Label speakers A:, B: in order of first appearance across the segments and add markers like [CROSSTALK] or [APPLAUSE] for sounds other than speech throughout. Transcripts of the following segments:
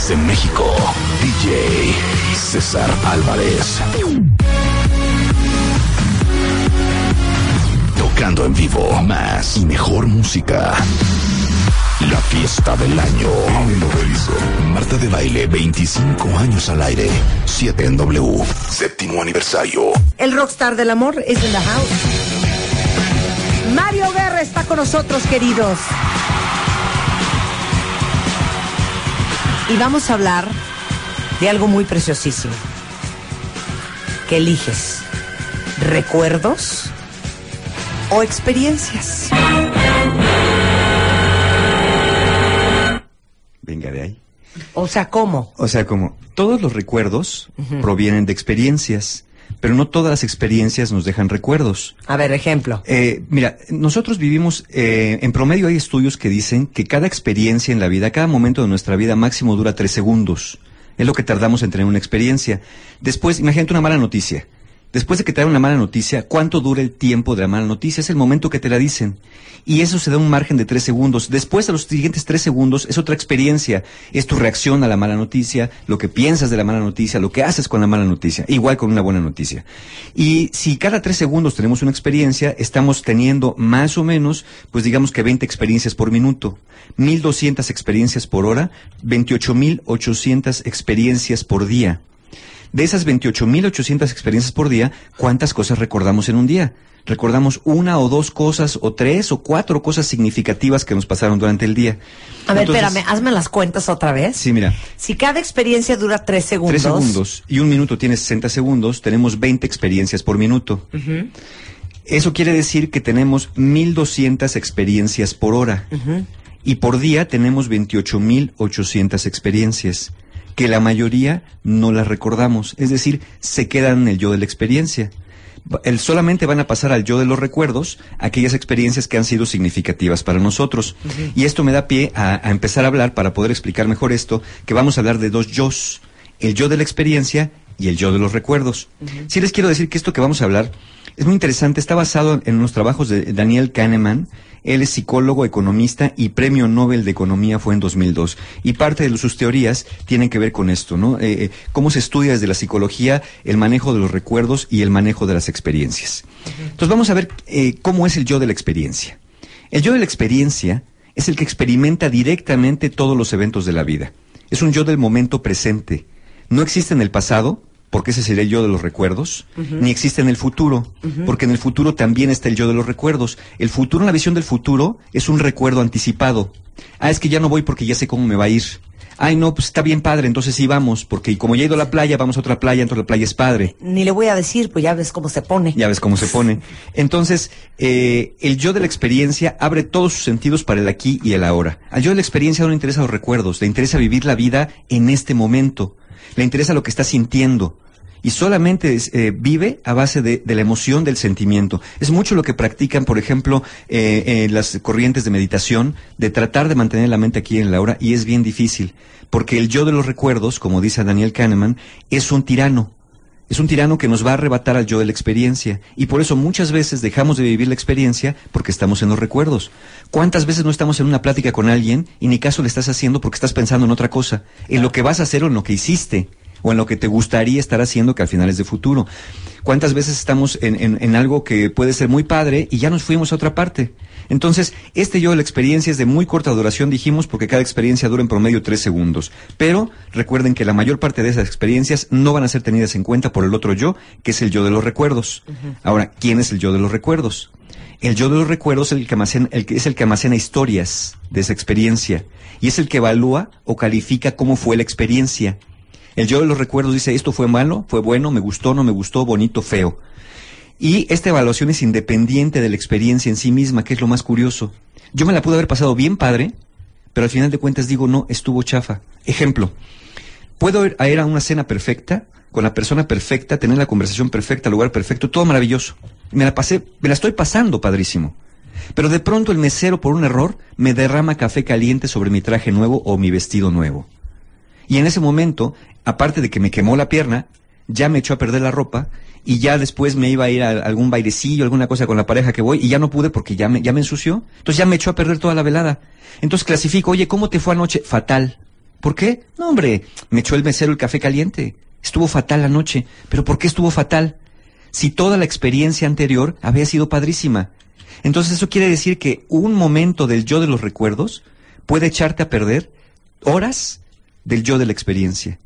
A: Desde México, DJ César Álvarez. Tocando en vivo más y mejor música. La fiesta del año. Marta de Baile, 25 años al aire. 7 en W. Séptimo aniversario.
B: El rockstar del amor es en la house. Mario Guerra está con nosotros, queridos. Y vamos a hablar de algo muy preciosísimo. ¿Qué eliges? ¿Recuerdos o experiencias?
C: Venga de ahí.
B: O sea, ¿cómo?
C: O sea, como todos los recuerdos provienen de experiencias, pero no todas las experiencias nos dejan recuerdos.
B: A ver, ejemplo.
C: Eh, mira, nosotros vivimos, eh, en promedio hay estudios que dicen que cada experiencia en la vida, cada momento de nuestra vida máximo dura tres segundos. Es lo que tardamos en tener una experiencia. Después, imagínate una mala noticia. Después de que te dan una mala noticia, ¿cuánto dura el tiempo de la mala noticia? Es el momento que te la dicen. Y eso se da un margen de tres segundos. Después, a los siguientes tres segundos, es otra experiencia. Es tu reacción a la mala noticia, lo que piensas de la mala noticia, lo que haces con la mala noticia. Igual con una buena noticia. Y si cada tres segundos tenemos una experiencia, estamos teniendo más o menos, pues digamos que 20 experiencias por minuto. 1200 experiencias por hora, 28800 experiencias por día. De esas 28.800 experiencias por día, ¿cuántas cosas recordamos en un día? Recordamos una o dos cosas, o tres o cuatro cosas significativas que nos pasaron durante el día.
B: A ver,
C: Entonces-
B: espérame, hazme las cuentas otra vez.
C: Sí, mira,
B: Si cada experiencia dura tres segundos.
C: tres segundos y un minuto tiene 60 segundos, tenemos 20 experiencias por minuto. Eso quiere decir que tenemos 1.200 experiencias por hora. Y por día tenemos 28.800 experiencias, que la mayoría no las recordamos, es decir, se quedan en el yo de la experiencia. El, solamente van a pasar al yo de los recuerdos aquellas experiencias que han sido significativas para nosotros. Y esto me da pie a, a empezar a hablar, para poder explicar mejor esto, que vamos a hablar de dos yos, el yo de la experiencia y el yo de los recuerdos. Sí les quiero decir que esto que vamos a hablar es muy interesante, está basado en unos trabajos de Daniel Kahneman. Él es psicólogo, economista y premio Nobel de Economía fue en 2002. Y parte de sus teorías tienen que ver con esto, ¿no? Eh, eh, cómo se estudia desde la psicología el manejo de los recuerdos y el manejo de las experiencias. Entonces vamos a ver eh, cómo es el yo de la experiencia. El yo de la experiencia es el que experimenta directamente todos los eventos de la vida. Es un yo del momento presente. No existe en el pasado, porque ese sería el yo de los recuerdos, ni existe en el futuro, porque en el futuro también está el yo de los recuerdos. El futuro, la visión del futuro, es un recuerdo anticipado. Ah, es que ya no voy porque ya sé cómo me va a ir. Ay, no, pues está bien padre, entonces sí vamos, porque como ya he ido a la playa, vamos a otra playa, entonces la playa es padre.
B: Ni le voy a decir, pues ya ves cómo se pone.
C: Ya ves cómo se pone. Entonces, eh, el yo de la experiencia abre todos sus sentidos para el aquí y el ahora. Al yo de la experiencia no le interesa los recuerdos, le interesa vivir la vida en este momento. Le interesa lo que está sintiendo. Y solamente eh, vive a base de, de la emoción del sentimiento. Es mucho lo que practican, por ejemplo, eh, eh, las corrientes de meditación, de tratar de mantener la mente aquí en la hora, y es bien difícil. Porque el yo de los recuerdos, como dice Daniel Kahneman, es un tirano. Es un tirano que nos va a arrebatar al yo de la experiencia. Y por eso muchas veces dejamos de vivir la experiencia porque estamos en los recuerdos. ¿Cuántas veces no estamos en una plática con alguien y ni caso le estás haciendo porque estás pensando en otra cosa? En lo que vas a hacer o en lo que hiciste. O en lo que te gustaría estar haciendo que al final es de futuro. ¿Cuántas veces estamos en, en- en algo que puede ser muy padre y ya nos fuimos a otra parte? Entonces, este yo de la experiencia es de muy corta duración, dijimos, porque cada experiencia dura en promedio tres segundos. Pero recuerden que la mayor parte de esas experiencias no van a ser tenidas en cuenta por el otro yo, que es el yo de los recuerdos. Ahora, ¿quién es el yo de los recuerdos? El yo de los recuerdos es el que almacena, el que, es el que almacena historias de esa experiencia y es el que evalúa o califica cómo fue la experiencia. El yo de los recuerdos dice, esto fue malo, fue bueno, me gustó, no me gustó, bonito, feo. Y esta evaluación es independiente de la experiencia en sí misma, que es lo más curioso. Yo me la pude haber pasado bien padre, pero al final de cuentas digo, no, estuvo chafa. Ejemplo, Puedo ir a ir a una cena perfecta, con la persona perfecta, tener la conversación perfecta, el lugar perfecto, todo maravilloso. Me la pasé, me la estoy pasando padrísimo. Pero de pronto el mesero, por un error, me derrama café caliente sobre mi traje nuevo o mi vestido nuevo. Y en ese momento, aparte de que me quemó la pierna, ya me echó a perder la ropa y ya después me iba a ir a algún bailecillo, alguna cosa con la pareja que voy y ya no pude porque ya me, ya me ensució. Entonces ya me echó a perder toda la velada. Entonces clasifico, oye, ¿cómo te fue anoche? Fatal. ¿Por qué? No, hombre, me echó el mesero el café caliente. Estuvo fatal la noche. ¿Pero por qué estuvo fatal? Si toda la experiencia anterior había sido padrísima. Entonces eso quiere decir que un momento del yo de los recuerdos puede echarte a perder horas del yo de la experiencia.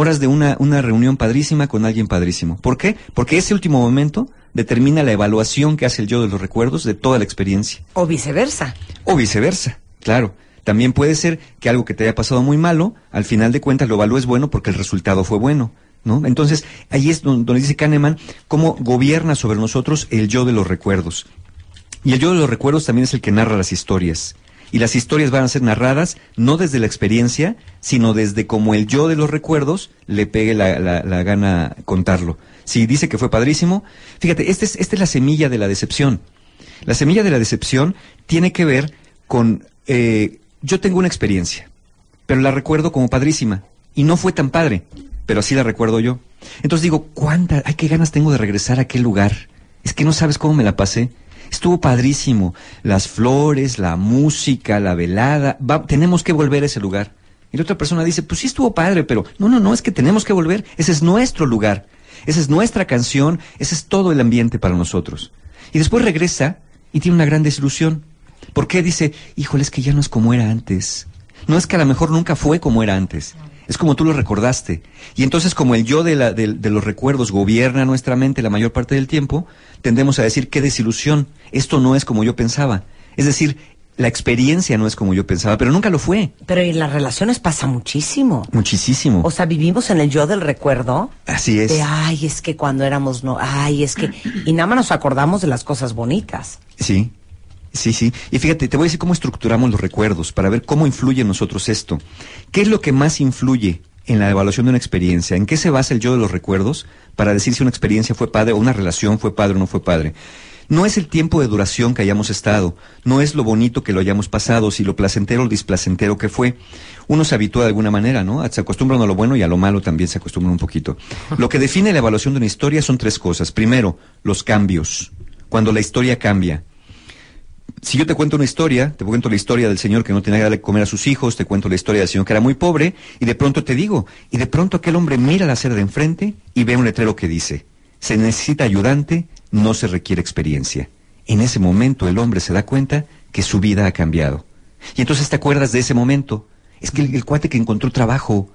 C: Horas de una, una reunión padrísima con alguien padrísimo. ¿Por qué? Porque ese último momento determina la evaluación que hace el yo de los recuerdos de toda la experiencia.
B: O viceversa.
C: O viceversa, claro. También puede ser que algo que te haya pasado muy malo, al final de cuentas lo evalúes bueno porque el resultado fue bueno. ¿No? Entonces, ahí es donde, donde dice Kahneman cómo gobierna sobre nosotros el yo de los recuerdos. Y el yo de los recuerdos también es el que narra las historias. Y las historias van a ser narradas no desde la experiencia, sino desde como el yo de los recuerdos le pegue la, la- gana contarlo. Si dice que fue padrísimo, fíjate, esta es, esta es la semilla de la decepción. La semilla de la decepción tiene que ver con, eh, yo tengo una experiencia, pero la recuerdo como padrísima. Y no fue tan padre, pero así la recuerdo yo. Entonces digo, ¿cuántas, ay, qué ganas tengo de regresar a aquel lugar? Es que no sabes cómo me la pasé. Estuvo padrísimo. Las flores, la música, la velada. Va- tenemos que volver a ese lugar. Y la otra persona dice, pues sí estuvo padre, pero no, no, no, es que tenemos que volver. Ese es nuestro lugar. Esa es nuestra canción. Ese es todo el ambiente para nosotros. Y después regresa y tiene una gran desilusión. ¿Por qué dice, híjole, es que ya no es como era antes? No es que a lo mejor nunca fue como era antes. Es como tú lo recordaste. Y entonces, como el yo de, la- de- de los recuerdos gobierna nuestra mente la mayor parte del tiempo, tendemos a decir, qué desilusión. Esto no es como yo pensaba. Es decir, la experiencia no es como yo pensaba, pero nunca lo fue.
B: Pero en las relaciones pasa muchísimo.
C: Muchísimo.
B: O sea, vivimos en el yo del recuerdo.
C: Así es.
B: De, ay, es que cuando éramos no, ay, es que... Y nada más nos acordamos de las cosas bonitas.
C: Sí, sí, sí. Y fíjate, te voy a decir cómo estructuramos los recuerdos para ver cómo influye en nosotros esto. ¿Qué es lo que más influye en la evaluación de una experiencia? ¿En qué se basa el yo de los recuerdos para decir si una experiencia fue padre o una relación fue padre o no fue padre? No es el tiempo de duración que hayamos estado, no es lo bonito que lo hayamos pasado, si lo placentero o displacentero que fue. Uno se habitúa de alguna manera, ¿no? Se acostumbran a lo bueno y a lo malo también se acostumbran un poquito. Lo que define la evaluación de una historia son tres cosas. Primero, los cambios. Cuando la historia cambia, si yo te cuento una historia, te cuento la historia del señor que no tenía que darle comer a sus hijos, te cuento la historia del señor que era muy pobre, y de pronto te digo, y de pronto aquel hombre mira la acera de enfrente y ve un letrero que dice, se necesita ayudante, no se requiere experiencia. En ese momento el hombre se da cuenta que su vida ha cambiado. Y entonces te acuerdas de ese momento. Es que el, el cuate que encontró trabajo,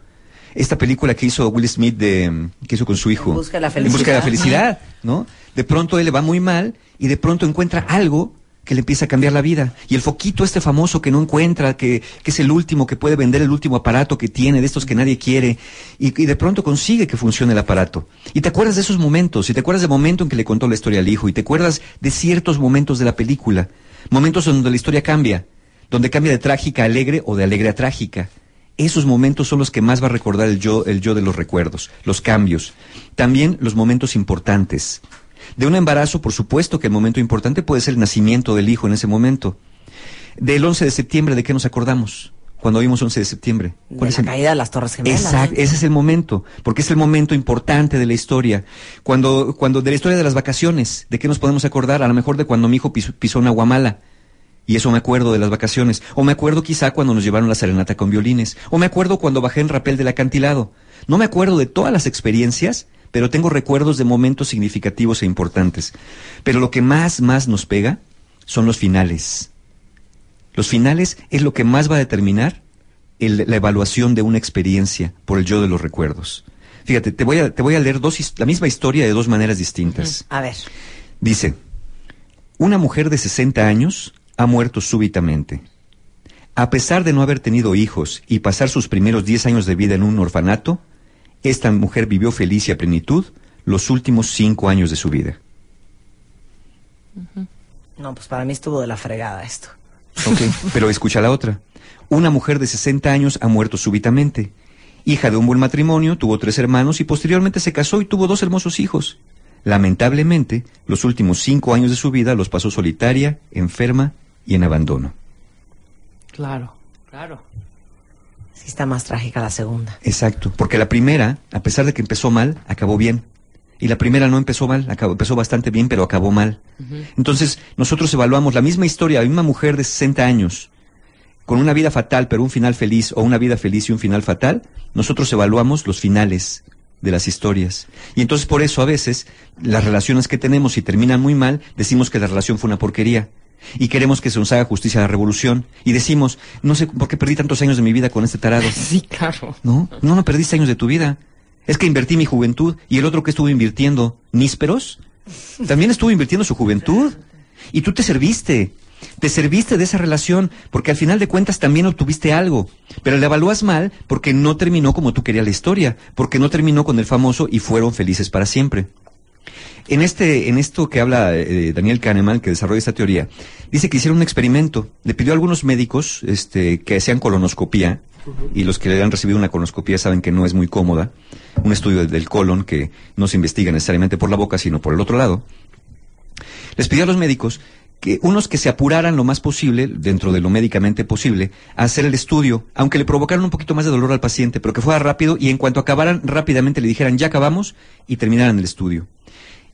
C: esta película que hizo Will Smith de, que hizo con su hijo.
B: En busca de la
C: En busca de la
B: felicidad.
C: felicidad, ¿no? De pronto él le va muy mal y de pronto encuentra algo que le empieza a cambiar la vida. Y el foquito este famoso que no encuentra, que, que es el último, que puede vender el último aparato que tiene, de estos que nadie quiere, y, de pronto consigue que funcione el aparato. Y te acuerdas de esos momentos, y te acuerdas del momento en que le contó la historia al hijo, y te acuerdas de ciertos momentos de la película, momentos donde la historia cambia, donde cambia de trágica a alegre o de alegre a trágica. Esos momentos son los que más va a recordar el yo, el yo de los recuerdos, los cambios. También los momentos importantes. De un embarazo, por supuesto que el momento importante puede ser el nacimiento del hijo en ese momento. Del 11 de septiembre, ¿de qué nos acordamos? Cuando vimos 11 de septiembre.
B: De
C: ¿Cuál
B: la
C: es el-
B: caída de las Torres Gemelas.
C: Exacto, ese es el momento, porque es el momento importante de la historia. Cuando, cuando de la historia de las vacaciones, ¿de qué nos podemos acordar? A lo mejor de cuando mi hijo pisó, pisó una guamala. Y eso me acuerdo de las vacaciones. O me acuerdo quizá cuando nos llevaron la serenata con violines. O me acuerdo cuando bajé en rapel del acantilado. No me acuerdo de todas las experiencias, pero tengo recuerdos de momentos significativos e importantes. Pero lo que más, más nos pega son los finales. Los finales es lo que más va a determinar el- la evaluación de una experiencia por el yo de los recuerdos. Fíjate, te voy a, te voy a leer dos, la misma historia de dos maneras distintas.
B: A ver.
C: Dice, una mujer de 60 años ha muerto súbitamente. A pesar de no haber tenido hijos y pasar sus primeros 10 años de vida en un orfanato, esta mujer vivió feliz y a plenitud los últimos cinco años de su vida.
B: No, pues para mí estuvo de la fregada esto.
C: Ok, pero escucha la otra. Una mujer de 60 años ha muerto súbitamente Hija de un buen matrimonio, tuvo tres hermanos y posteriormente se casó y tuvo dos hermosos hijos. Lamentablemente, los últimos cinco años de su vida los pasó solitaria, enferma y en abandono.
D: Claro, claro.
B: Sí está más trágica la segunda.
C: Exacto, porque la primera, a pesar de que empezó mal, acabó bien. Y la primera no empezó mal, acabó, empezó bastante bien, pero acabó mal. Entonces, nosotros evaluamos la misma historia, la misma mujer de 60 años, con una vida fatal, pero un final feliz, o una vida feliz y un final fatal, nosotros evaluamos los finales de las historias. Y entonces por eso a veces las relaciones que tenemos, si terminan muy mal, decimos que la relación fue una porquería. Y queremos que se nos haga justicia a la revolución. Y decimos, no sé por qué perdí tantos años de mi vida con este tarado. [LAUGHS]
D: Sí, claro.
C: No, no, no perdiste años de tu vida. Es que invertí mi juventud y el otro que estuvo invirtiendo, nísperos, también estuvo invirtiendo su juventud. Y tú te serviste. Te serviste de esa relación porque al final de cuentas también obtuviste algo. Pero le evalúas mal porque no terminó como tú querías la historia. Porque no terminó con el famoso y fueron felices para siempre. En este, en esto que habla eh, Daniel Kahneman, que desarrolla esta teoría, dice que hicieron un experimento. Le pidió a algunos médicos, este, que hacían colonoscopía, y los que le han recibido una colonoscopía saben que no es muy cómoda. Un estudio del colon que no se investiga necesariamente por la boca, sino por el otro lado. Les pidió a los médicos que unos que se apuraran lo más posible, dentro de lo médicamente posible, a hacer el estudio, aunque le provocaran un poquito más de dolor al paciente, pero que fuera rápido y en cuanto acabaran rápidamente le dijeran ya acabamos y terminaran el estudio.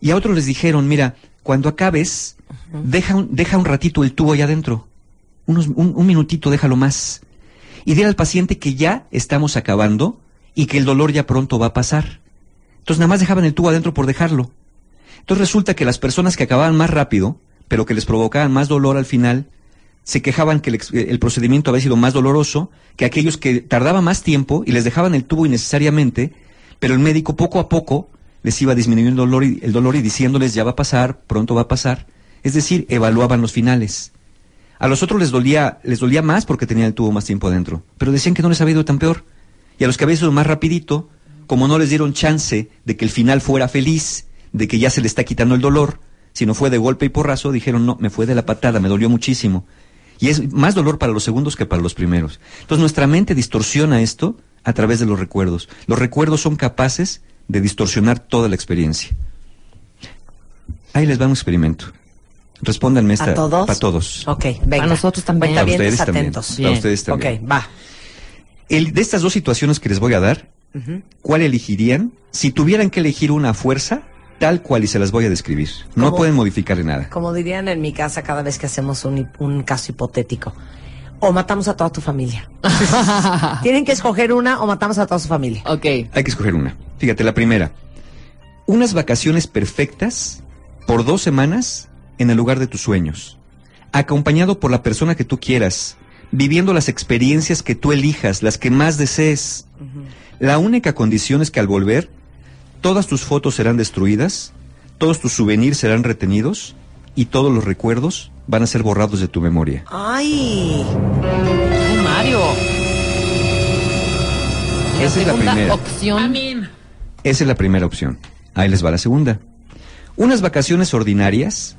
C: Y a otros les dijeron, mira, cuando acabes, deja, un, deja un ratito el tubo allá adentro, unos, un, un minutito, déjalo más. Y dile al paciente que ya estamos acabando y que el dolor ya pronto va a pasar. Entonces nada más dejaban el tubo adentro por dejarlo. Entonces resulta que las personas que acababan más rápido, pero que les provocaban más dolor al final, se quejaban que el, el procedimiento había sido más doloroso que aquellos que tardaban más tiempo y les dejaban el tubo innecesariamente, pero el médico poco a poco les iba disminuyendo el dolor y, el dolor y diciéndoles ya va a pasar, pronto va a pasar. Es decir, evaluaban los finales. A los otros les dolía, les dolía más porque tenían el tubo más tiempo adentro, pero decían que no les había ido tan peor. Y a los que había sido más rapidito, como no les dieron chance de que el final fuera feliz, de que ya se le está quitando el dolor, sino fue de golpe y porrazo, dijeron, no, me fue de la patada, me dolió muchísimo. Y es más dolor para los segundos que para los primeros. Entonces nuestra mente distorsiona esto a través de los recuerdos. Los recuerdos son capaces de distorsionar toda la experiencia. Ahí les va un experimento. Respóndanme esta.
B: ¿A todos?
C: Para todos.
B: Ok, venga.
D: A nosotros también.
C: Para
B: Cuentavientes
C: ustedes también.
B: atentos.
C: Para ustedes también.
B: Ok, va.
C: El, de estas dos situaciones que les voy a dar, ¿cuál elegirían? Si tuvieran que elegir una a fuerza, tal cual y se las voy a describir. No pueden modificarle nada.
B: Como dirían en mi casa cada vez que hacemos un, un caso hipotético. O matamos a toda tu familia. [LAUGHS] Tienen que escoger una o matamos a toda su familia.
D: ok.
C: Hay que escoger una. Fíjate, la primera. Unas vacaciones perfectas por dos semanas en el lugar de tus sueños. Acompañado por la persona que tú quieras. Viviendo las experiencias que tú elijas, las que más desees. La única condición es que al volver, todas tus fotos serán destruidas, todos tus souvenirs serán retenidos y todos los recuerdos van a ser borrados de tu memoria.
B: Ay,
D: Ay, Mario. La
C: Esa es la
D: segunda
C: primera.
D: opción.
C: Esa es la primera opción. Ahí les va la segunda. Unas vacaciones ordinarias,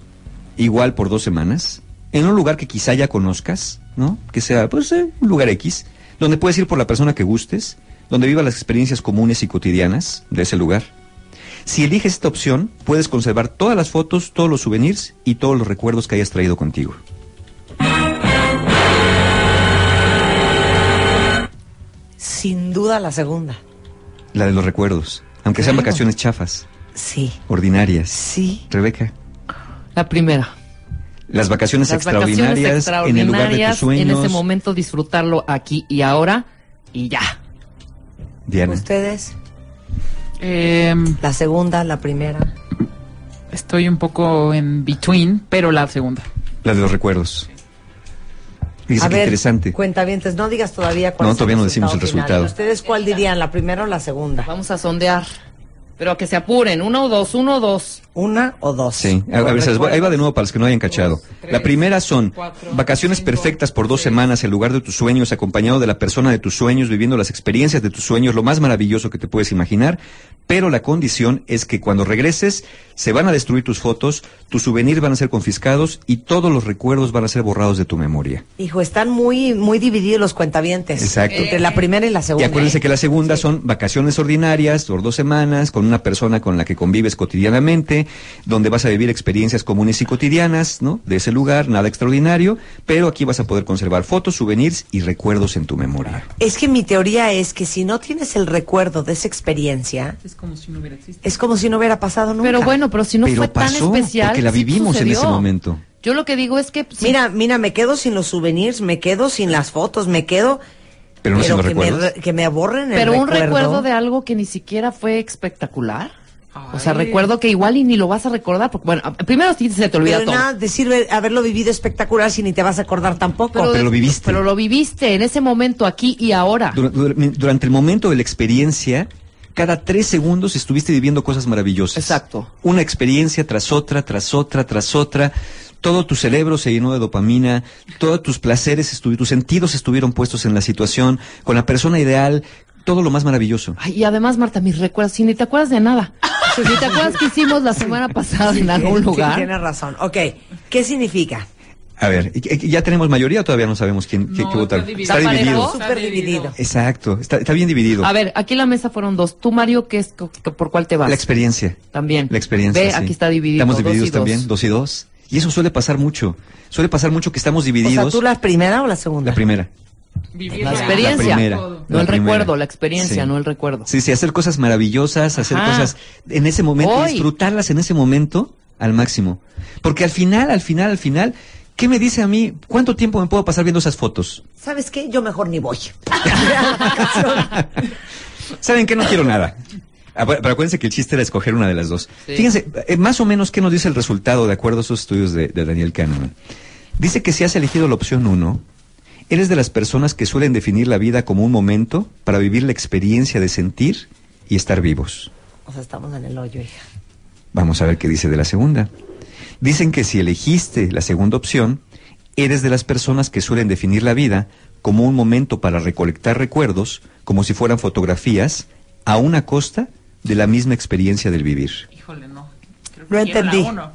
C: igual por dos semanas, en un lugar que quizá ya conozcas, ¿no? Que sea, pues, eh, un lugar X, donde puedes ir por la persona que gustes, donde viva las experiencias comunes y cotidianas de ese lugar. Si eliges esta opción, puedes conservar todas las fotos, todos los souvenirs y todos los recuerdos que hayas traído contigo.
B: sin duda la segunda.
C: La de los recuerdos, aunque sean vacaciones chafas,
B: Sí,
C: ordinarias.
B: sí.
C: Rebeca,
D: La primera.
C: las vacaciones,
D: Las vacaciones
C: extraordinarias, en el lugar de tus sueños.
D: en ese momento disfrutarlo aquí y ahora y ya.
C: Diana.
B: Ustedes,
E: Em,
B: la segunda, la primera.
E: estoy un poco en between, pero la segunda.
C: La de los recuerdos. Fíjese
B: A
C: qué
B: ver,
C: interesante.
B: cuentavientes, no digas todavía cuál
C: No,
B: es
C: todavía no decimos el
B: final.
C: resultado.
B: ¿Ustedes cuál dirían, la primera o la segunda?
D: Vamos a sondear. Pero que se apuren, uno o dos, uno o dos.
B: ¿Una o dos?
C: Sí, a, a ver, ahí va de nuevo para los que no hayan cachado. La primera son vacaciones perfectas por dos semanas en lugar de tus sueños, acompañado de la persona de tus sueños, viviendo las experiencias de tus sueños, lo más maravilloso que te puedes imaginar. Pero la condición es que cuando regreses se van a destruir tus fotos, tus souvenirs van a ser confiscados y todos los recuerdos van a ser borrados de tu memoria.
B: Hijo, están muy, muy divididos los cuentavientes.
C: Exacto.
B: Entre la primera y la
C: Y
B: segunda.
C: acuérdense que la segunda son vacaciones ordinarias por dos semanas con una persona con la que convives cotidianamente, donde vas a vivir experiencias comunes y cotidianas, ¿no? De ese lugar, nada extraordinario, pero aquí vas a poder conservar fotos, souvenirs y recuerdos en tu memoria.
B: Es que mi teoría es que si no tienes el recuerdo de esa experiencia,
E: Es como si no hubiera existido.
B: es como si no hubiera pasado nunca.
D: Pero bueno, pero si no
C: Pero
D: fue
C: pasó,
D: tan especial.
C: porque la
D: sí
C: vivimos en ese momento.
D: Yo lo que digo es que. sí,
B: Mira, mira, me quedo sin los souvenirs, me quedo sin las fotos, me quedo...
C: Pero no los
B: que me, que me aborren el
D: pero un
B: recuerdo.
D: recuerdo de algo que ni siquiera fue espectacular. O sea, recuerdo que igual y ni lo vas a recordar. Porque, bueno, primero sí se te olvida
B: Pero
D: todo.
B: nada te sirve haberlo vivido espectacular si ni te vas a acordar tampoco.
C: Pero lo viviste.
D: Pero lo viviste en ese momento, aquí y ahora.
C: Dura- dura- Durante el momento de la experiencia, cada tres segundos estuviste viviendo cosas maravillosas.
D: Exacto.
C: Una experiencia tras otra, tras otra, tras otra. Todo tu cerebro se llenó de dopamina, todos tus placeres, estu- tus sentidos estuvieron puestos en la situación, con la persona ideal, todo lo más maravilloso.
D: Ay, y además, Marta, mis recuerdos, si ni te acuerdas de nada. Si te acuerdas que hicimos la semana pasada en algún
B: Sí,
D: lugar.
B: Tienes razón. Ok, ¿qué significa?
C: A ver, ¿y- y- ¿ya tenemos mayoría o todavía no sabemos quién, qué-
E: No,
C: qué votar?
E: está dividido.
C: Está
D: ¿Está
C: dividido.
B: Súper dividido.
C: Exacto, está, está bien dividido.
D: A ver, aquí en la mesa fueron dos. Tú, Mario, ¿qué es, ¿por cuál te vas?
C: La experiencia.
D: También.
C: La experiencia.
D: Ve,
C: sí.
D: aquí está dividido.
C: Estamos
D: dos
C: divididos
D: dos.
C: también, dos y dos. Y eso suele pasar mucho. Suele pasar mucho que estamos
B: O sea,
C: divididos.
B: ¿tú la primera o la segunda?
C: La primera.
E: Vivir
D: La
E: la-
D: experiencia.
C: La primera.
D: No
C: La
D: el
C: primera.
D: recuerdo, la experiencia,
C: Sí.
D: no el recuerdo.
C: Sí, sí, hacer cosas maravillosas, hacer
D: Ajá.
C: cosas en ese momento,
D: Hoy.
C: disfrutarlas en ese momento al máximo. Porque al final, al final, al final, ¿qué me dice a mí? ¿Cuánto tiempo me puedo pasar viendo esas fotos?
B: ¿Sabes qué? Yo mejor ni voy. [LAUGHS] [LAUGHS]
C: ¿Saben qué? No quiero nada. Ah, Pero acuérdense que el chiste era escoger una de las dos.
D: Sí.
C: Fíjense, eh, más o menos, ¿qué nos dice el resultado de acuerdo a esos estudios de, de Daniel Kahneman? Dice que si has elegido la opción uno, eres de las personas que suelen definir la vida como un momento para vivir la experiencia de sentir y estar vivos.
B: O sea, estamos en el hoyo, hija.
C: Vamos a ver qué dice de la segunda. Dicen que si elegiste la segunda opción, eres de las personas que suelen definir la vida como un momento para recolectar recuerdos, como si fueran fotografías, a una costa de la misma experiencia del vivir.
E: Híjole, no. Creo
B: No
E: la
B: entendí.
E: uno.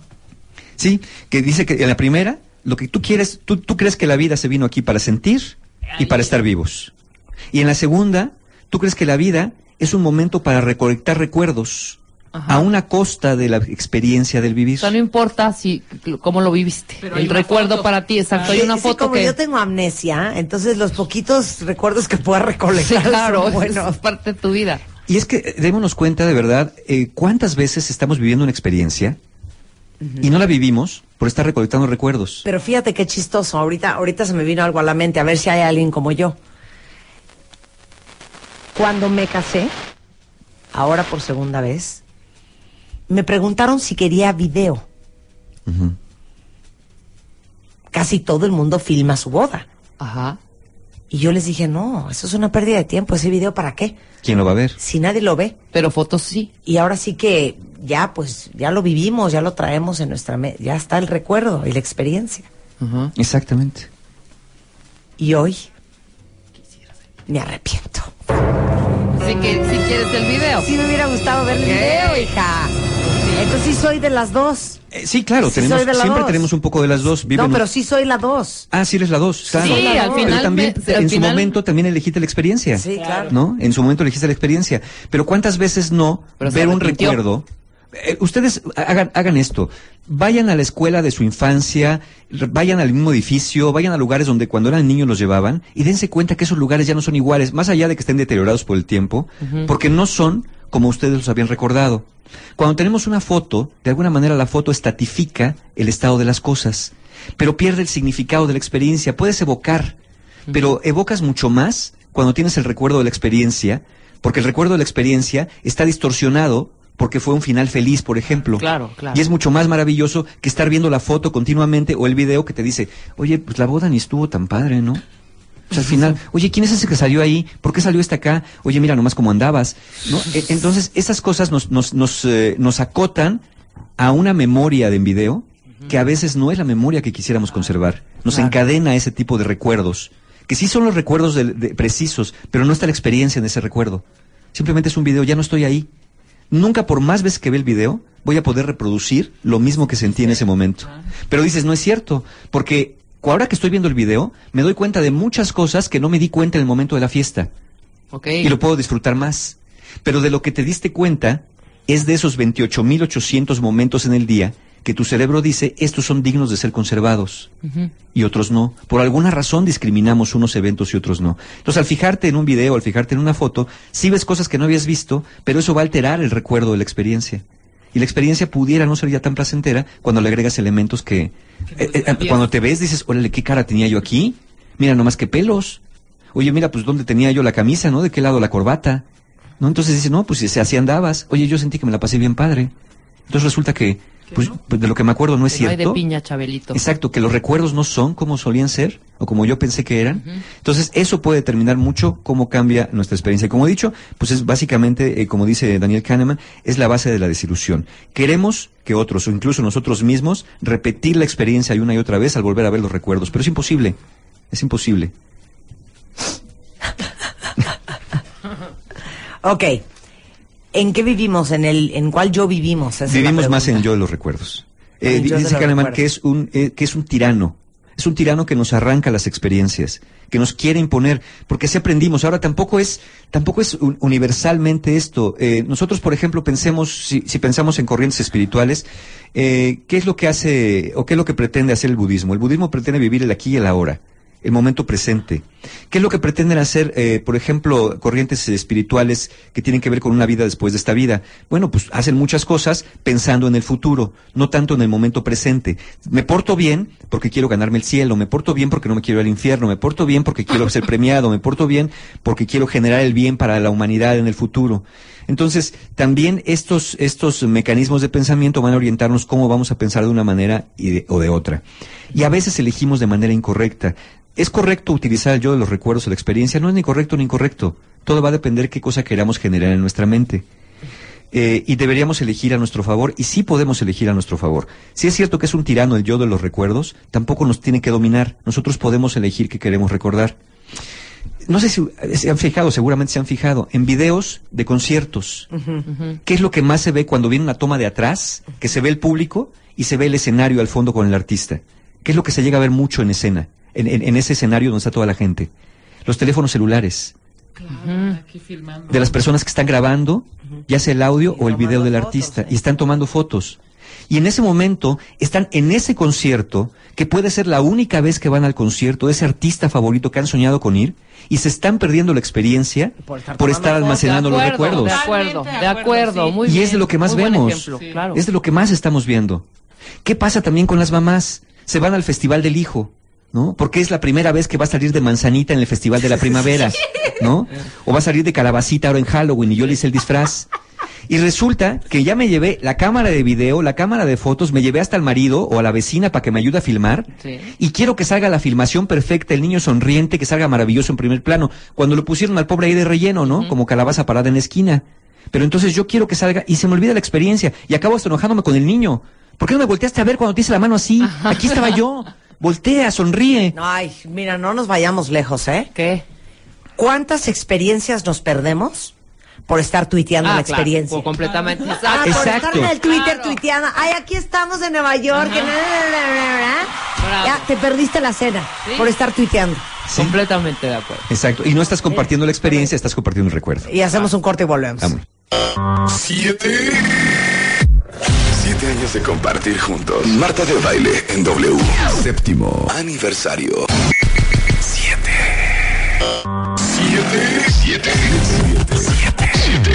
C: Sí, que dice que en la primera, lo que tú quieres, tú, tú crees que la vida se vino aquí para sentir y para estar vivos. Y en la segunda, tú crees que la vida es un momento para recolectar recuerdos,
D: Ajá.
C: a una costa de la experiencia del vivir.
D: O sea, no importa si cómo lo viviste.
E: Pero
D: el recuerdo
E: foto.
D: para ti, exacto. Hay una
B: sí,
D: foto
B: como
D: que.
B: yo tengo amnesia, entonces los poquitos recuerdos que pueda
D: Sí,
B: recolectar
D: claro,
B: son [LAUGHS] buenos.
D: es parte de tu vida.
C: Y es que démonos cuenta de verdad eh, cuántas veces estamos viviendo una experiencia y no la vivimos por estar recolectando recuerdos.
B: Pero fíjate qué chistoso, ahorita, ahorita se me vino algo a la mente, a ver si hay alguien como yo. Cuando me casé, ahora por segunda vez, me preguntaron si quería video. Casi todo el mundo filma su boda.
D: Ajá.
B: Y yo les dije, no, eso es una pérdida de tiempo, ese video para qué?
C: ¿Quién lo va a ver?
B: Si nadie lo ve.
D: Pero fotos sí.
B: Y ahora sí que ya, pues, ya lo vivimos, ya lo traemos en nuestra mente, ya está el recuerdo y la experiencia.
D: Ajá.
C: Exactamente.
B: Y hoy me arrepiento.
D: Así que si quieres el video.
B: Sí me hubiera gustado ver el
D: Ok.
B: video, hija. Entonces sí soy de las dos.
C: Eh, sí, claro,
B: Sí,
C: tenemos,
B: soy de la
C: siempre
B: dos.
C: tenemos un poco de las dos. Vive
B: no, pero sí soy la dos.
C: Ah, sí eres la dos, claro.
D: Sí, al
C: Pero
D: final
C: también,
D: me- al
C: en su
D: final-
C: momento también elegiste la experiencia.
B: Sí, claro.
C: ¿No? En su momento elegiste la experiencia. Pero ¿cuántas veces no
D: Pero
C: ver un recuerdo? Eh, ustedes hagan, hagan esto. Vayan a la escuela de su infancia, vayan al mismo edificio, vayan a lugares donde cuando eran niños los llevaban y dense cuenta que esos lugares ya no son iguales, más allá de que estén deteriorados por el tiempo, porque no son como ustedes los habían recordado. Cuando tenemos una foto, de alguna manera la foto estatifica el estado de las cosas, pero pierde el significado de la experiencia. Puedes evocar, pero evocas mucho más cuando tienes el recuerdo de la experiencia, porque el recuerdo de la experiencia está distorsionado porque fue un final feliz, por ejemplo.
D: Claro, claro.
C: Y es mucho más maravilloso que estar viendo la foto continuamente o el video que te dice, oye, pues la boda ni estuvo tan padre, ¿no? O sea, al final, oye, ¿quién es ese que salió ahí? ¿Por qué salió este acá? Oye, mira nomás cómo andabas. ¿no? E- Entonces, esas cosas nos, nos, nos, eh, nos acotan a una memoria de en video que a veces no es la memoria que quisiéramos conservar. Nos encadena ese tipo de recuerdos, que sí son los recuerdos de- de- precisos, pero no está la experiencia en ese recuerdo. Simplemente es un video, ya no estoy ahí. Nunca por más veces que ve el video voy a poder reproducir lo mismo que sentí en ese momento. Pero dices, no es cierto, porque ahora que estoy viendo el video, me doy cuenta de muchas cosas que no me di cuenta en el momento de la fiesta y lo puedo disfrutar más. Pero de lo que te diste cuenta es de esos 28.800 momentos en el día que tu cerebro dice, estos son dignos de ser conservados y otros no. Por alguna razón discriminamos unos eventos y otros no. Entonces, al fijarte en un video, al fijarte en una foto, sí ves cosas que no habías visto, pero eso va a alterar el recuerdo de la experiencia. Y la experiencia pudiera no ser ya tan placentera cuando le agregas elementos que... eh, eh, cuando te ves dices, órale, ¿qué cara tenía yo aquí? Mira nomás qué pelos. Oye, mira, pues dónde tenía yo la camisa, ¿no? ¿De qué lado la corbata? ¿No? Entonces dices, no, pues si así andabas. Oye, yo sentí que me la pasé bien padre. Entonces resulta que, pues, pues, de lo que me acuerdo no es
D: Que no hay
C: cierto.
D: de piña, Chabelito.
C: Exacto, que los recuerdos no son como solían ser o como yo pensé que eran. Entonces, eso puede determinar mucho cómo cambia nuestra experiencia. Y como he dicho, pues es básicamente, eh, como dice Daniel Kahneman, es la base de la desilusión. Queremos que otros o incluso nosotros mismos repetir la experiencia una y otra vez al volver a ver los recuerdos, pero es imposible. Es imposible.
B: Ok. ¿En qué vivimos? ¿En el en cuál yo vivimos? Esa
C: Vivimos más en yo de los recuerdos. Eh, dice Kahneman que es un eh, que es un tirano. Es un tirano que nos arranca las experiencias, que nos quiere imponer, porque si aprendimos. Ahora tampoco es tampoco es un- universalmente esto. Eh, nosotros, por ejemplo, pensemos si, si pensamos en corrientes espirituales, eh, ¿qué es lo que hace o qué es lo que pretende hacer el budismo? El budismo pretende vivir el aquí y el ahora el momento presente. ¿Qué es lo que pretenden hacer, eh, por ejemplo, corrientes espirituales que tienen que ver con una vida después de esta vida? Bueno, pues hacen muchas cosas pensando en el futuro, no tanto en el momento presente. Me porto bien porque quiero ganarme el cielo, me porto bien porque no me quiero ir al infierno, me porto bien porque quiero ser [LAUGHS] premiado, me porto bien porque quiero generar el bien para la humanidad en el futuro. Entonces, también estos, estos mecanismos de pensamiento van a orientarnos cómo vamos a pensar de una manera y de- o de otra. Y a veces elegimos de manera incorrecta. ¿Es correcto utilizar el yo de los recuerdos o la experiencia? No es ni correcto ni incorrecto. Todo va a depender qué cosa queramos generar en nuestra mente. Eh, y deberíamos elegir a nuestro favor, y sí podemos elegir a nuestro favor. Si es cierto que es un tirano el yo de los recuerdos, tampoco nos tiene que dominar. Nosotros podemos elegir qué queremos recordar. No sé si se han fijado, seguramente se han fijado, en videos de conciertos. ¿Qué es lo que más se ve cuando viene una toma de atrás? Que se ve el público y se ve el escenario al fondo con el artista. ¿Qué es lo que se llega a ver mucho en escena? En, en- en ese escenario donde está toda la gente. Los teléfonos celulares.
E: Aquí filmando.
C: De las personas que están grabando, ya sea el audio o el video del
B: fotos,
C: artista.
B: ¿eh?
C: Y están tomando fotos. Y en ese momento están en ese concierto, que puede ser la única vez que van al concierto de ese artista favorito que han soñado con ir, y se están perdiendo la experiencia
B: Por estar
C: por almacenando los recuerdos.
D: De acuerdo, de acuerdo,
E: sí.
D: muy
C: Y
D: bien.
C: es de lo que más vemos.
D: ejemplo,
E: Sí.
D: claro.
C: Es de lo que más estamos viendo. ¿Qué pasa también con las mamás? Se van al Festival del Hijo, ¿no? Porque es la primera vez que va a salir de manzanita en el Festival de la Primavera, ¿no? O va a salir de calabacita ahora en Halloween y yo le hice el disfraz. Y resulta que ya me llevé la cámara de video, la cámara de fotos, me llevé hasta el marido o a la vecina para que me ayude a filmar.
D: Sí.
C: Y quiero que salga la filmación perfecta, el niño sonriente, que salga maravilloso en primer plano. Cuando lo pusieron al pobre ahí de relleno, ¿no? Como calabaza parada en la esquina. Pero entonces yo quiero que salga y se me olvida la experiencia y acabo hasta enojándome con el niño. ¿Por qué no me volteaste a ver cuando te hice la mano así? Aquí estaba yo. Voltea, sonríe.
B: Ay, mira, no nos vayamos lejos, ¿eh?
D: ¿Qué?
B: ¿Cuántas experiencias nos perdemos por estar tuiteando la
D: Ah, claro,
B: experiencia?
D: pues, completamente.
B: Ah,
D: Exacto.
B: por estar
C: Exacto.
B: en el Twitter
D: Claro.
B: tuiteando. Ay, aquí estamos en Nueva York. que na, na, na, na, na".
D: Bravo.
B: Ya, te perdiste la cena
D: Sí.
B: por estar tuiteando.
C: Sí.
D: Completamente de acuerdo.
C: Exacto. Y no estás compartiendo la experiencia, estás compartiendo el recuerdo.
B: Y hacemos un corte y volvemos.
C: Vamos.
A: Siete. Siete años de compartir juntos. Marta de baile en W. Séptimo aniversario. Siete. Siete. Siete. Siete. Siete. Siete.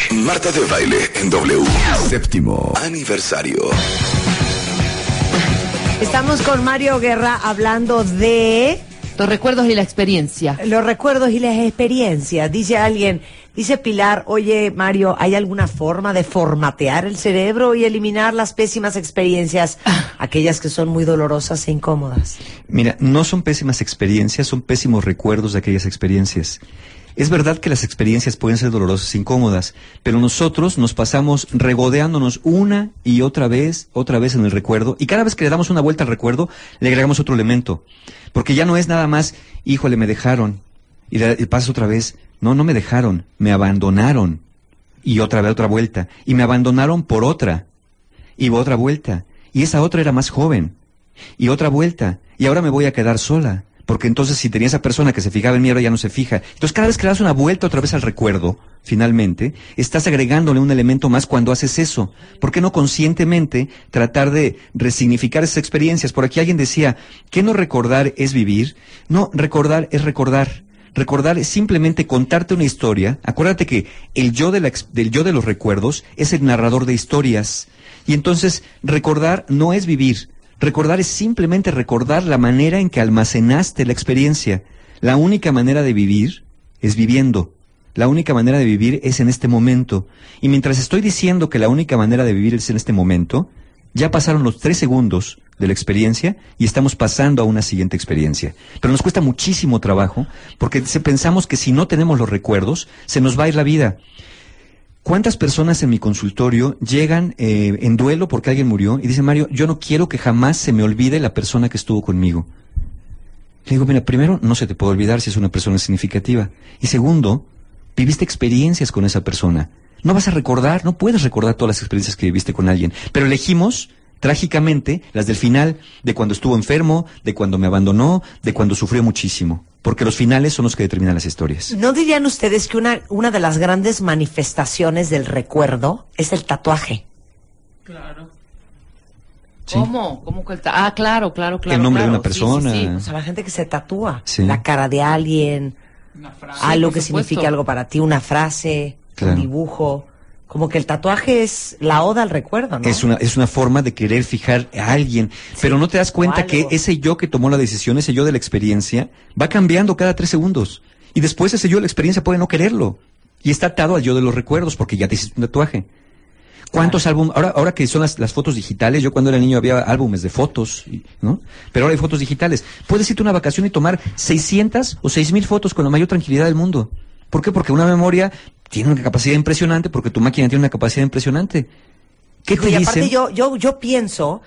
A: Siete. Marta de baile en W. Séptimo aniversario.
B: Estamos con Mario Guerra hablando de...
D: Los recuerdos y la experiencia.
B: Los recuerdos y las experiencias. Dice alguien, Dice Pilar, oye Mario, ¿hay alguna forma de formatear el cerebro y eliminar las pésimas experiencias, aquellas que son muy dolorosas e incómodas?
C: Mira, no son pésimas experiencias, son pésimos recuerdos de aquellas experiencias. Es verdad que las experiencias pueden ser dolorosas e incómodas, pero nosotros nos pasamos regodeándonos una y otra vez, otra vez en el recuerdo, y cada vez que le damos una vuelta al recuerdo, le agregamos otro elemento. Porque ya no es nada más, híjole, me dejaron, y, le, y pasas otra vez, no, no me dejaron, me abandonaron, y otra vez otra vuelta, y me abandonaron por otra, y otra vuelta, y esa otra era más joven, y otra vuelta, y ahora me voy a quedar sola. Porque entonces si tenía esa persona que se fijaba en mí, ahora ya no se fija. Entonces cada vez que das una vuelta otra vez al recuerdo, finalmente, estás agregándole un elemento más cuando haces eso. ¿Por qué no conscientemente tratar de resignificar esas experiencias? Por aquí alguien decía, ¿qué no recordar es vivir? No, recordar es recordar. Recordar es simplemente contarte una historia. Acuérdate que el yo de la del yo de los recuerdos es el narrador de historias. Y entonces recordar no es vivir. Recordar es simplemente recordar la manera en que almacenaste la experiencia. La única manera de vivir es viviendo. La única manera de vivir es en este momento. Y mientras estoy diciendo que la única manera de vivir es en este momento, ya pasaron los tres segundos de la experiencia y estamos pasando a una siguiente experiencia. Pero nos cuesta muchísimo trabajo porque pensamos que si no tenemos los recuerdos, se nos va a ir la vida. ¿Cuántas personas en mi consultorio llegan eh, en duelo porque alguien murió y dicen, Mario, yo no quiero que jamás se me olvide la persona que estuvo conmigo? Le digo, mira, primero, no se te puede olvidar si es una persona significativa. Y segundo, viviste experiencias con esa persona. No vas a recordar, no puedes recordar todas las experiencias que viviste con alguien. Pero elegimos, trágicamente, las del final, de cuando estuvo enfermo, de cuando me abandonó, de cuando sufrió muchísimo. Porque los finales son los que determinan las historias.
B: ¿No dirían ustedes que una, una de las grandes manifestaciones del recuerdo es el tatuaje?
C: Sí.
D: ¿Cómo? ¿Cómo que el ta- Ah, claro, claro, claro.
C: El nombre de
D: claro.
C: una
D: Sí, sí,
C: persona.
D: sí.
B: O sea, la gente que se tatúa
C: Sí.
B: la cara de alguien, algo
D: por
B: que
D: supuesto.
B: signifique algo para ti, una frase,
C: Claro.
B: un dibujo. Como que el tatuaje es la oda al recuerdo, ¿no?
C: Es una, es una forma de querer fijar a alguien, pero no te das cuenta que ese yo que tomó la decisión, ese yo de la experiencia, va cambiando cada tres segundos. Y después ese yo de la experiencia puede no quererlo. Y está atado al yo de los recuerdos porque ya te hiciste un tatuaje. ¿Cuántos álbumes? Ahora, ahora que son las, las fotos digitales, yo cuando era niño había álbumes de fotos, ¿no? Pero ahora hay fotos digitales. Puedes irte a una vacación y tomar 600 o 6000 fotos con la mayor tranquilidad del mundo. ¿Por qué? Porque una memoria tiene una capacidad impresionante, porque tu máquina tiene una capacidad impresionante. ¿Qué te
B: y aparte
C: dicen?
B: yo, yo, yo pienso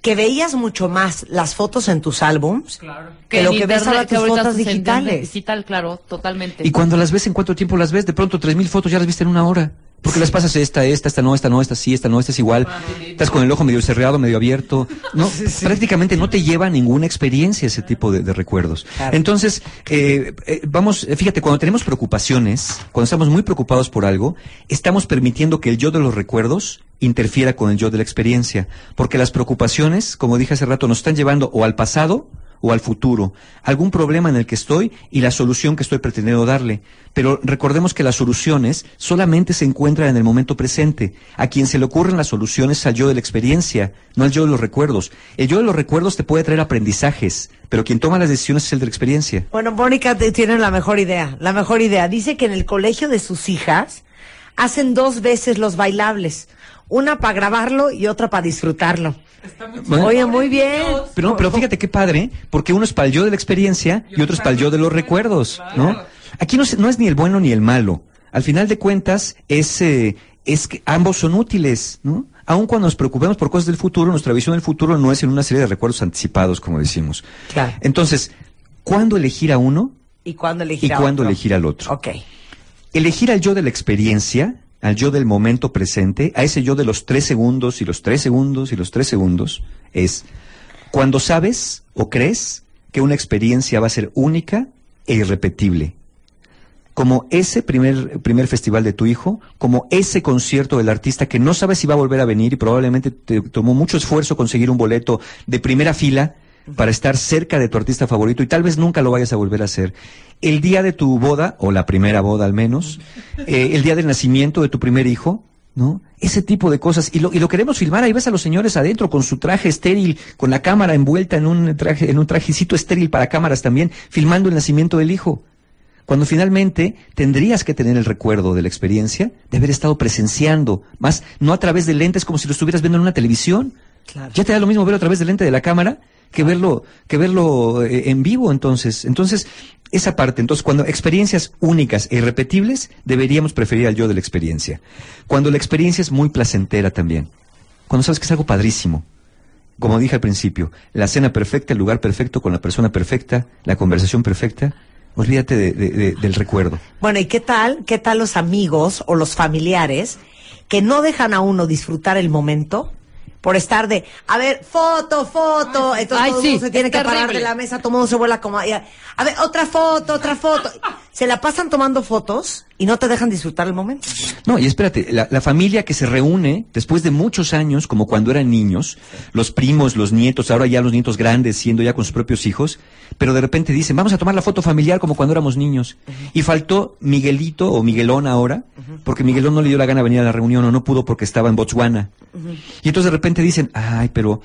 B: que veías mucho más las fotos en tus álbums que, lo que ves ahora tus fotos digitales.
D: Digital, claro, totalmente.
C: Y cuando las ves, ¿en cuánto tiempo las ves? De pronto, tres mil fotos ya las viste en una hora. Porque las pasas esta, esta, esta no, esta no, esta sí, esta no, esta es igual. Estás con el ojo medio cerrado, medio abierto. No, prácticamente no te lleva a ninguna experiencia ese tipo de, de recuerdos.
B: Claro.
C: Entonces, eh, eh, vamos, eh, fíjate, cuando tenemos preocupaciones, cuando estamos muy preocupados por algo, estamos permitiendo que el yo de los recuerdos interfiera con el yo de la experiencia. Porque las preocupaciones, como dije hace rato, nos están llevando o al pasado o al futuro, algún problema en el que estoy y la solución que estoy pretendiendo darle. Pero recordemos que las soluciones solamente se encuentran en el momento presente. A quien se le ocurren las soluciones es al yo de la experiencia, no al yo de los recuerdos. El yo de los recuerdos te puede traer aprendizajes, pero quien toma las decisiones es el de la experiencia.
B: Bueno, Mónica tiene la mejor idea, la mejor idea. Dice que en el colegio de sus hijas hacen dos veces los bailables. Una para grabarlo y otra para disfrutarlo.
C: Bueno,
B: Oye, muy bien.
C: Pero, no, pero fíjate qué padre, porque uno es para el yo de la experiencia y otro es para el yo de los recuerdos, ¿no? Aquí no, es ni el bueno ni el malo. Al final de cuentas, es, eh, es que ambos son útiles, ¿no? Aun cuando nos preocupemos por cosas del futuro, nuestra visión del futuro no es en una serie de recuerdos anticipados, como decimos.
B: Claro.
C: Entonces, ¿cuándo elegir a uno
B: ¿Y cuándo elegir
C: y
B: a
C: cuándo
B: otro?
C: elegir al otro?
B: Ok.
C: Elegir al yo de la experiencia, al yo del momento presente, a ese yo de los tres segundos y los tres segundos y los tres segundos, es cuando sabes o crees que una experiencia va a ser única e irrepetible. Como ese primer, primer festival de tu hijo, como ese concierto del artista que no sabes si va a volver a venir y probablemente te tomó mucho esfuerzo conseguir un boleto de primera fila para estar cerca de tu artista favorito y tal vez nunca lo vayas a volver a hacer. El día de tu boda, o la primera boda al menos, eh, el día del nacimiento de tu primer hijo, ¿no? Ese tipo de cosas. Y lo, y lo queremos filmar. Ahí ves a los señores adentro con su traje estéril, con la cámara envuelta en un traje, en un trajecito estéril para cámaras también, filmando el nacimiento del hijo. Cuando finalmente tendrías que tener el recuerdo de la experiencia de haber estado presenciando, más no a través de lentes como si lo estuvieras viendo en una televisión.
B: Claro.
C: Ya te da lo mismo verlo a través del lente de la cámara que verlo, que verlo eh, en vivo entonces. Entonces, esa parte, entonces cuando experiencias únicas e irrepetibles, deberíamos preferir al yo de la experiencia. Cuando la experiencia es muy placentera también. Cuando sabes que es algo padrísimo. Como dije al principio, la cena perfecta, el lugar perfecto, con la persona perfecta, la conversación perfecta, olvídate de- de- de- del recuerdo.
B: Bueno, ¿y qué tal? ¿Qué tal los amigos o los familiares que no dejan a uno disfrutar el momento por estar de, a ver, foto, foto, entonces
D: Ay,
B: todo el
D: sí,
B: mundo se tiene que parar de la mesa, todo mundo se vuela como, a a ver, otra foto, otra foto. Se la pasan tomando fotos y no te dejan disfrutar el momento.
C: No, y espérate, la, la familia que se reúne después de muchos años, como cuando eran niños, los primos, los nietos, ahora ya los nietos grandes, siendo ya con sus propios hijos, pero de repente dicen, vamos a tomar la foto familiar como cuando éramos niños. Y faltó Miguelito o Miguelón ahora, porque Miguelón no le dio la gana de venir a la reunión o no pudo porque estaba en Botswana. Y entonces de repente dicen, ay, pero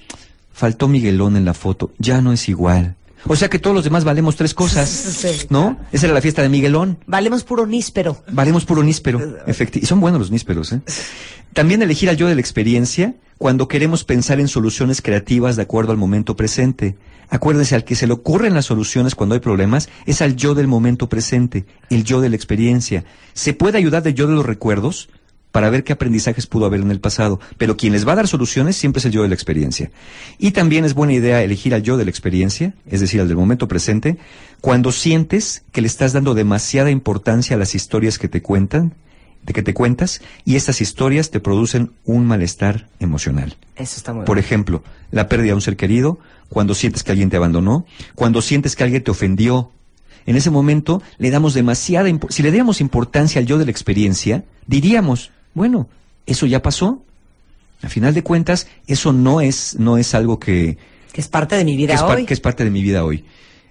C: faltó Miguelón en la foto, ya no es igual. O sea que todos los demás valemos tres cosas, [LAUGHS]
B: Sí.
C: ¿no? Esa era la fiesta de Miguelón.
B: Valemos puro níspero.
C: Valemos puro níspero, [LAUGHS] efectivo. Y son buenos los nísperos, ¿eh? También elegir al yo de la experiencia cuando queremos pensar en soluciones creativas de acuerdo al momento presente. Acuérdense, al que se le ocurren las soluciones cuando hay problemas es al yo del momento presente, el yo de la experiencia. Se puede ayudar del yo de los recuerdos para ver qué aprendizajes pudo haber en el pasado, pero quien les va a dar soluciones siempre es el yo de la experiencia. Y también es buena idea elegir al yo de la experiencia, es decir, al del momento presente, cuando sientes que le estás dando demasiada importancia a las historias que te cuentan, de que te cuentas, y estas historias te producen un malestar emocional.
B: Eso está muy
C: Por
B: bien.
C: ejemplo, la pérdida de un ser querido, cuando sientes que alguien te abandonó, cuando sientes que alguien te ofendió. En ese momento le damos demasiada si le diéramos importancia al yo de la experiencia, diríamos, bueno, eso ya pasó. A final de cuentas, eso no es no es algo que,
B: Que es parte de mi vida
C: que
B: hoy.
C: que es parte de mi vida hoy.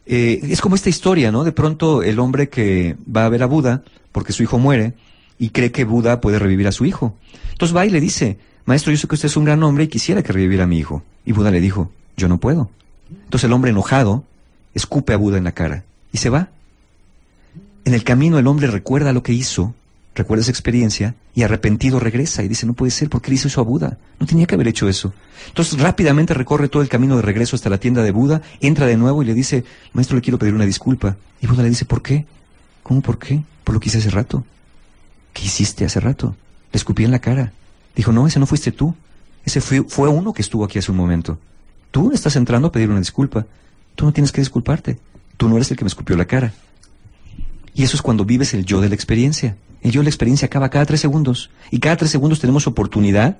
C: Eh, es como esta historia, ¿no? De pronto el hombre que va a ver a Buda porque su hijo muere y cree que Buda puede revivir a su hijo. Entonces va y le dice, maestro, yo sé que usted es un gran hombre y quisiera que reviviera a mi hijo. Y Buda le dijo, yo no puedo. Entonces el hombre enojado escupe a Buda en la cara y se va. En el camino el hombre recuerda lo que hizo, recuerda esa experiencia y arrepentido regresa y dice, no puede ser, ¿por qué le hizo eso a Buda? No tenía que haber hecho eso. Entonces rápidamente recorre todo el camino de regreso hasta la tienda de Buda, entra de nuevo y le dice, maestro, le quiero pedir una disculpa. Y Buda le dice, ¿por qué? ¿Cómo por qué? Por lo que hice hace rato. ¿Qué hiciste hace rato? Le escupí en la cara. Dijo, no, ese no fuiste tú. Ese fue, fue uno que estuvo aquí hace un momento. Tú estás entrando a pedir una disculpa. Tú no tienes que disculparte. Tú no eres el que me escupió la cara. Y eso es cuando vives el yo de la experiencia. Yo la experiencia acaba cada tres segundos. Y cada tres segundos tenemos oportunidad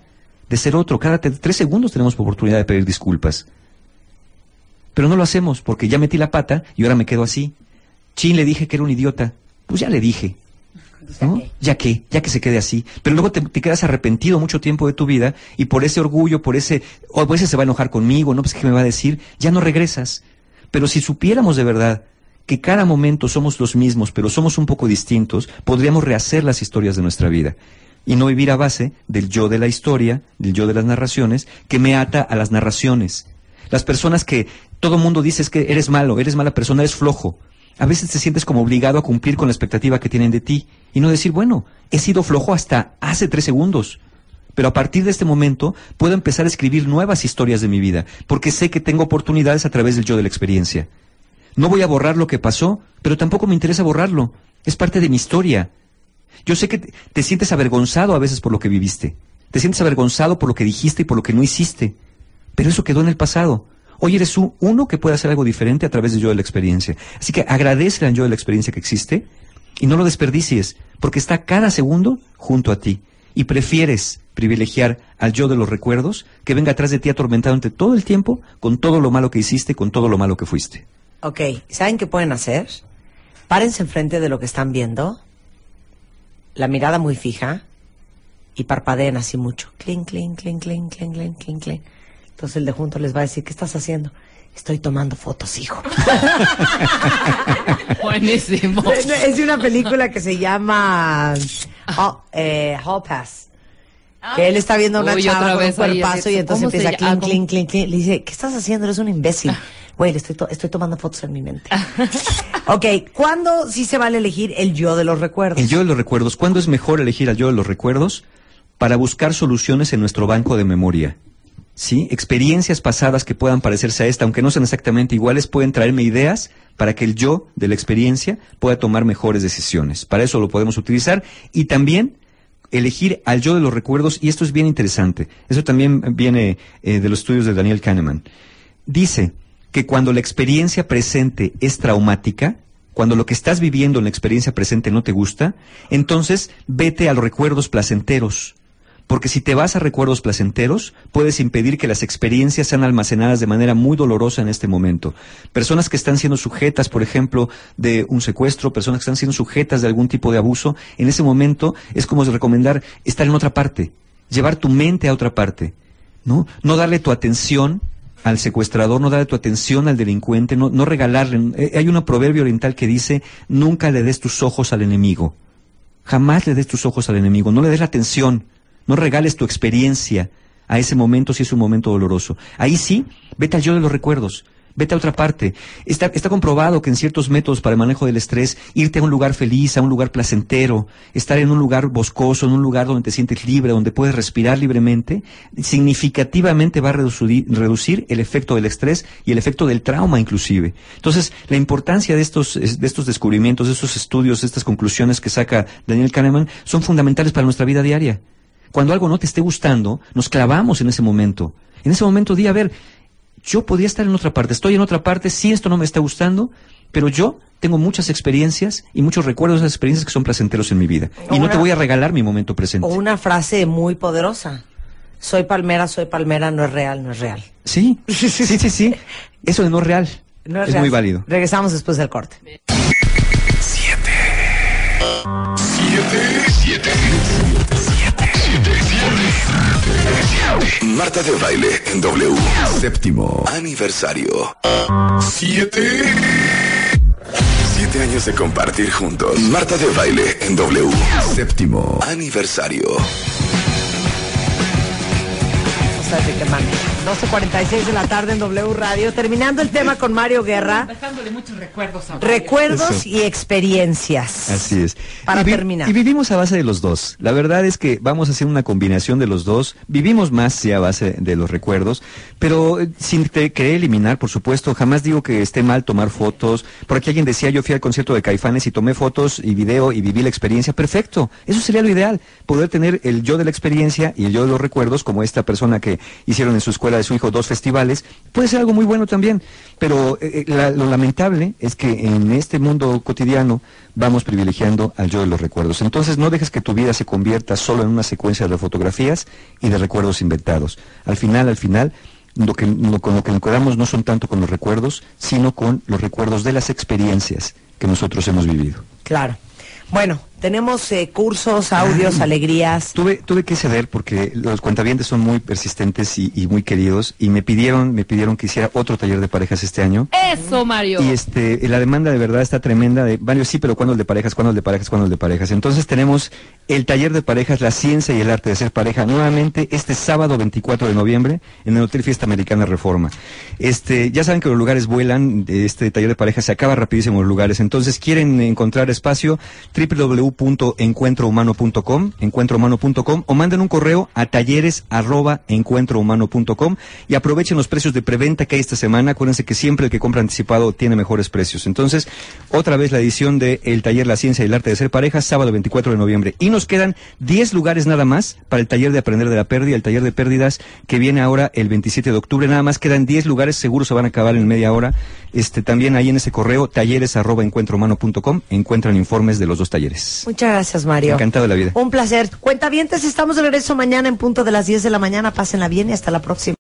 C: de ser otro. Cada tres segundos tenemos oportunidad de pedir disculpas. Pero no lo hacemos porque ya metí la pata y ahora me quedo así. Chin, le dije que era un idiota. Pues ya le dije. ¿no? Ya que, ya que se quede así. Pero luego te, te quedas arrepentido mucho tiempo de tu vida y por ese orgullo, por ese, o pues ese se va a enojar conmigo, no, pues qué me va a decir, ya no regresas. Pero si supiéramos de verdad que cada momento somos los mismos, pero somos un poco distintos, podríamos rehacer las historias de nuestra vida y no vivir a base del yo de la historia, del yo de las narraciones, que me ata a las narraciones. Las personas que todo mundo dice es que eres malo, eres mala persona, eres flojo. A veces te sientes como obligado a cumplir con la expectativa que tienen de ti y no decir, bueno, he sido flojo hasta hace tres segundos. Pero a partir de este momento puedo empezar a escribir nuevas historias de mi vida, porque sé que tengo oportunidades a través del yo de la experiencia. No voy a borrar lo que pasó, pero tampoco me interesa borrarlo. Es parte de mi historia. Yo sé que te, te sientes avergonzado a veces por lo que viviste. Te sientes avergonzado por lo que dijiste y por lo que no hiciste. Pero eso quedó en el pasado. Hoy eres un- uno que puede hacer algo diferente a través del yo de la experiencia. Así que agradece al yo de la experiencia que existe y no lo desperdicies, porque está cada segundo junto a ti. Y prefieres privilegiar al yo de los recuerdos que venga atrás de ti atormentándote todo el tiempo con todo lo malo que hiciste, con todo lo malo que fuiste.
B: Ok, ¿saben qué pueden hacer? Párense enfrente de lo que están viendo, la mirada muy fija y parpadeen así mucho. Clink, clink, clink, clink, clink, clink, clink, clink. Entonces el de junto les va a decir, ¿qué estás haciendo? Estoy tomando fotos, hijo. [LAUGHS]
D: Buenísimo. [LAUGHS]
B: es de una película que se llama oh, eh, Hall Pass. Que él está viendo a una
D: Uy,
B: chava con un cuerpazo y entonces
D: ¿cómo se
B: empieza
D: llama?
B: clink, clink, clink, clink. Le dice, ¿qué estás haciendo? Eres un imbécil. Güey, le estoy, to- estoy tomando fotos en mi mente. [LAUGHS] ok, ¿cuándo sí se vale elegir el yo de los recuerdos?
C: El yo de los recuerdos. ¿Cuándo es mejor elegir al yo de los recuerdos? Para buscar soluciones en nuestro banco de memoria. ¿Sí? Experiencias pasadas que puedan parecerse a esta, aunque no sean exactamente iguales, pueden traerme ideas para que el yo de la experiencia pueda tomar mejores decisiones. Para eso lo podemos utilizar. Y también elegir al yo de los recuerdos, y esto es bien interesante. Eso también viene eh, de los estudios de Daniel Kahneman. Dice que cuando la experiencia presente es traumática, cuando lo que estás viviendo en la experiencia presente no te gusta, entonces vete a los recuerdos placenteros. Porque si te vas a recuerdos placenteros, puedes impedir que las experiencias sean almacenadas de manera muy dolorosa en este momento. Personas que están siendo sujetas, por ejemplo, de un secuestro, personas que están siendo sujetas de algún tipo de abuso, en ese momento es como recomendar estar en otra parte, llevar tu mente a otra parte, ¿no? No darle tu atención al secuestrador, no darle tu atención al delincuente, no, regalarle. Eh, hay un proverbio oriental que dice, nunca le des tus ojos al enemigo. Jamás le des tus ojos al enemigo, no le des la atención, no regales tu experiencia a ese momento si es un momento doloroso. Ahí sí, vete al yo de los recuerdos, vete a otra parte. Está, está comprobado que en ciertos métodos para el manejo del estrés, irte a un lugar feliz, a un lugar placentero, estar en un lugar boscoso, en un lugar donde te sientes libre, donde puedes respirar libremente, significativamente va a reducir, reducir el efecto del estrés y el efecto del trauma inclusive. Entonces, la importancia de estos, de estos descubrimientos, de estos estudios, de estas conclusiones que saca Daniel Kahneman, son fundamentales para nuestra vida diaria. Cuando algo no te esté gustando, nos clavamos en ese momento. En ese momento di, a ver, yo podría estar en otra parte, estoy en otra parte, sí esto no me está gustando, pero yo tengo muchas experiencias y muchos recuerdos de esas experiencias que son placenteros en mi vida. Y no te voy a regalar mi momento presente.
B: O una frase muy poderosa. Soy palmera, soy palmera, no es real, no es real.
C: Sí, sí, sí, sí. Eso de no real [LAUGHS]
B: No es,
C: es
B: real.
C: muy válido.
B: Regresamos después del corte.
A: Siete. Siete. Siete. Marta de baile en W. Séptimo aniversario. Siete. Siete años de compartir juntos. Marta de baile en W. Séptimo aniversario.
B: 12.46 de la tarde en W Radio. Terminando el tema con Mario Guerra.
E: Dejándole muchos recuerdos a
B: Recuerdos
C: Eso.
B: y experiencias.
C: Así es.
B: Para
C: y
B: terminar.
C: Y vivimos a base de los dos. La verdad es que vamos a hacer una combinación de los dos. Vivimos más sí a base de los recuerdos, pero eh, sin te- querer eliminar, por supuesto. Jamás digo que esté mal tomar fotos. Por aquí alguien decía, yo fui al concierto de Caifanes y tomé fotos y video y viví la experiencia. Perfecto. Eso sería lo ideal. Poder tener el yo de la experiencia y el yo de los recuerdos, como esta persona que hicieron en su escuela de su hijo dos festivales. Puede ser algo muy bueno también. Pero eh, eh, lo lamentable es que en este mundo cotidiano vamos privilegiando al yo de los recuerdos. Entonces no dejes que tu vida se convierta solo en una secuencia de fotografías y de recuerdos inventados. Al final, al final, lo que, lo- con lo que nos quedamos no son tanto con los recuerdos, sino con los recuerdos de las experiencias que nosotros hemos vivido.
B: Claro. Bueno, tenemos eh, cursos, audios, alegrías.
C: Tuve, tuve que ceder porque los cuentavientes son muy persistentes y, y muy queridos y me pidieron, me pidieron que hiciera otro taller de parejas este año.
D: Eso, Mario.
C: Y este, la demanda de verdad está tremenda de varios sí, pero ¿cuándo el de parejas? ¿Cuándo el de parejas? ¿Cuándo el de parejas? Entonces tenemos el taller de parejas, la ciencia y el arte de ser pareja, nuevamente este sábado 24 de noviembre en el Hotel Fiesta Americana Reforma. Este, ya saben que los lugares vuelan, este taller de parejas se acaba rapidísimo los lugares. Entonces, quieren encontrar espacio www.encuentrohumano.com, encuentrohumano.com o manden un correo a talleres arroba encuentrohumano.com y aprovechen los precios de preventa que hay esta semana. Acuérdense que siempre el que compra anticipado tiene mejores precios. Entonces, otra vez la edición de el taller La Ciencia y el Arte de Ser Pareja, sábado 24 de noviembre. Y nos quedan 10 lugares nada más para el taller de Aprender de la Pérdida, el taller de pérdidas que viene ahora el 27 de octubre. Nada más quedan 10 lugares, seguro se van a acabar en media hora. Este, también ahí en ese correo, talleres arroba encuentrohumano.com, encuentran informes de los dos talleres.
B: Muchas gracias, Mario.
C: Encantado de la vida.
B: Un placer. Cuentavientes, estamos de regreso mañana en punto de las 10 de la mañana. Pásenla bien y hasta la próxima.